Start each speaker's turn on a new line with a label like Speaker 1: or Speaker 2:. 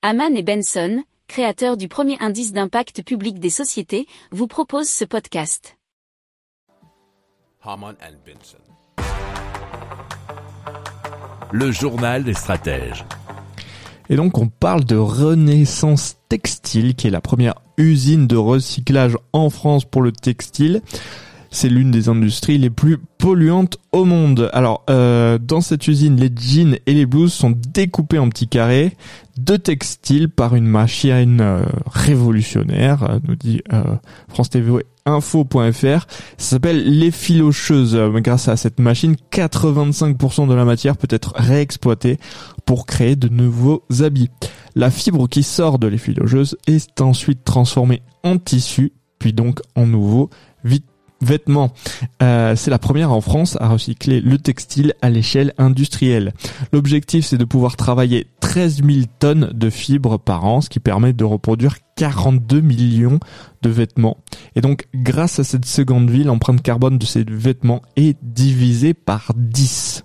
Speaker 1: Haman et Benson, créateurs du premier indice d'impact public des sociétés, vous proposent ce podcast.
Speaker 2: Haman and Benson.
Speaker 3: Le journal des stratèges.
Speaker 4: Et donc on parle de Renaissance Textile, qui est la première usine de recyclage en France pour le textile. C'est l'une des industries les plus polluantes au monde. Alors, euh, dans cette usine, les jeans et les blouses sont découpés en petits carrés de textile par une machine euh, révolutionnaire, euh, nous dit euh, France TV info.fr. Ça s'appelle l'effilocheuse. Euh, Grâce à cette machine, 85% de la matière peut être réexploitée pour créer de nouveaux habits. La fibre qui sort de l'effilocheuse est ensuite transformée en tissu, puis donc en nouveau vit- vêtements. Euh, c'est la première en France à recycler le textile à l'échelle industrielle. L'objectif, c'est de pouvoir travailler 13 000 tonnes de fibres par an, ce qui permet de reproduire 42 millions de vêtements. Et donc, grâce à cette seconde vie, l'empreinte carbone de ces vêtements est divisée par 10.